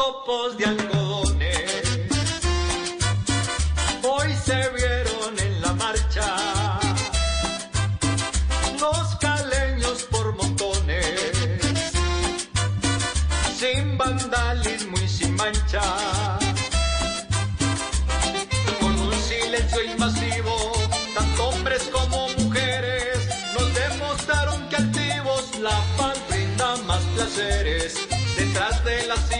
Copos de algodones. Hoy se vieron en la marcha los caleños por montones, sin vandalismo y sin mancha. Con un silencio invasivo, tanto hombres como mujeres nos demostraron que activos la paz brinda más placeres detrás de las.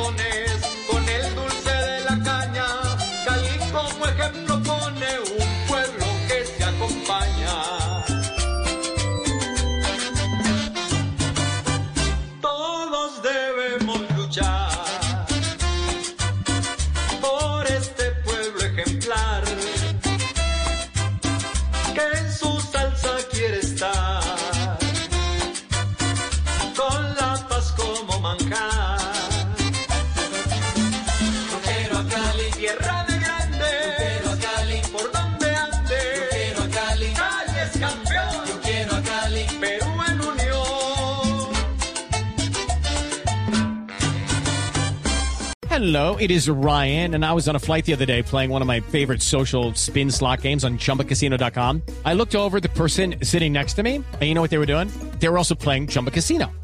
Con el dulce de la caña, Cali como ejemplo pone un pueblo que se acompaña. Todos debemos luchar por este pueblo ejemplar que en a tierra de grande. Quiero a Cali, por donde ande. Quiero a Cali, Cali es campeón. Yo quiero a Cali, Perú en unión. Hello, it is Ryan, and I was on a flight the other day playing one of my favorite social spin slot games on chumbacasino.com. I looked over at the person sitting next to me, and you know what they were doing? They were also playing Chumba Casino.